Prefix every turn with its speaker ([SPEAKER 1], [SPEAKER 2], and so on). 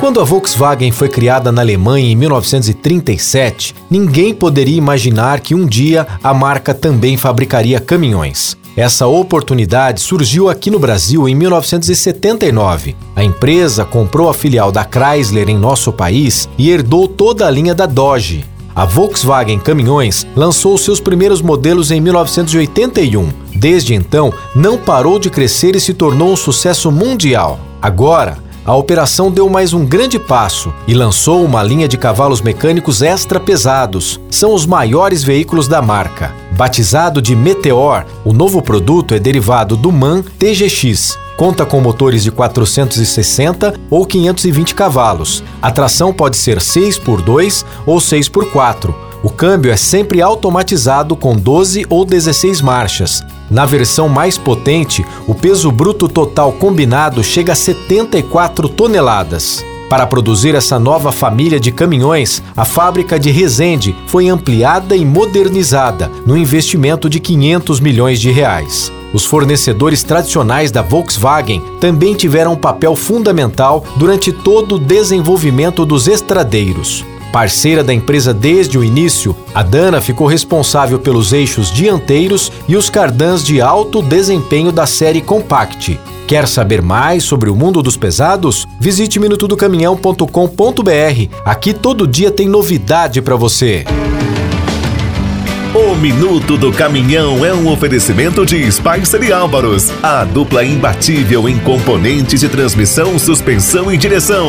[SPEAKER 1] Quando a Volkswagen foi criada na Alemanha em 1937, ninguém poderia imaginar que um dia a marca também fabricaria caminhões. Essa oportunidade surgiu aqui no Brasil em 1979. A empresa comprou a filial da Chrysler em nosso país e herdou toda a linha da Dodge. A Volkswagen Caminhões lançou seus primeiros modelos em 1981. Desde então, não parou de crescer e se tornou um sucesso mundial. Agora, a operação deu mais um grande passo e lançou uma linha de cavalos mecânicos extra pesados. São os maiores veículos da marca. Batizado de Meteor, o novo produto é derivado do MAN TGX. Conta com motores de 460 ou 520 cavalos. A tração pode ser 6x2 ou 6x4 o câmbio é sempre automatizado com 12 ou 16 marchas. Na versão mais potente, o peso bruto total combinado chega a 74 toneladas. Para produzir essa nova família de caminhões, a fábrica de Resende foi ampliada e modernizada, no investimento de 500 milhões de reais. Os fornecedores tradicionais da Volkswagen também tiveram um papel fundamental durante todo o desenvolvimento dos estradeiros. Parceira da empresa desde o início, a Dana ficou responsável pelos eixos dianteiros e os cardãs de alto desempenho da série Compact. Quer saber mais sobre o mundo dos pesados? Visite minutodocaminhão.com.br. Aqui todo dia tem novidade para você.
[SPEAKER 2] O Minuto do Caminhão é um oferecimento de Spicer e Álvaros, a dupla imbatível em componentes de transmissão, suspensão e direção.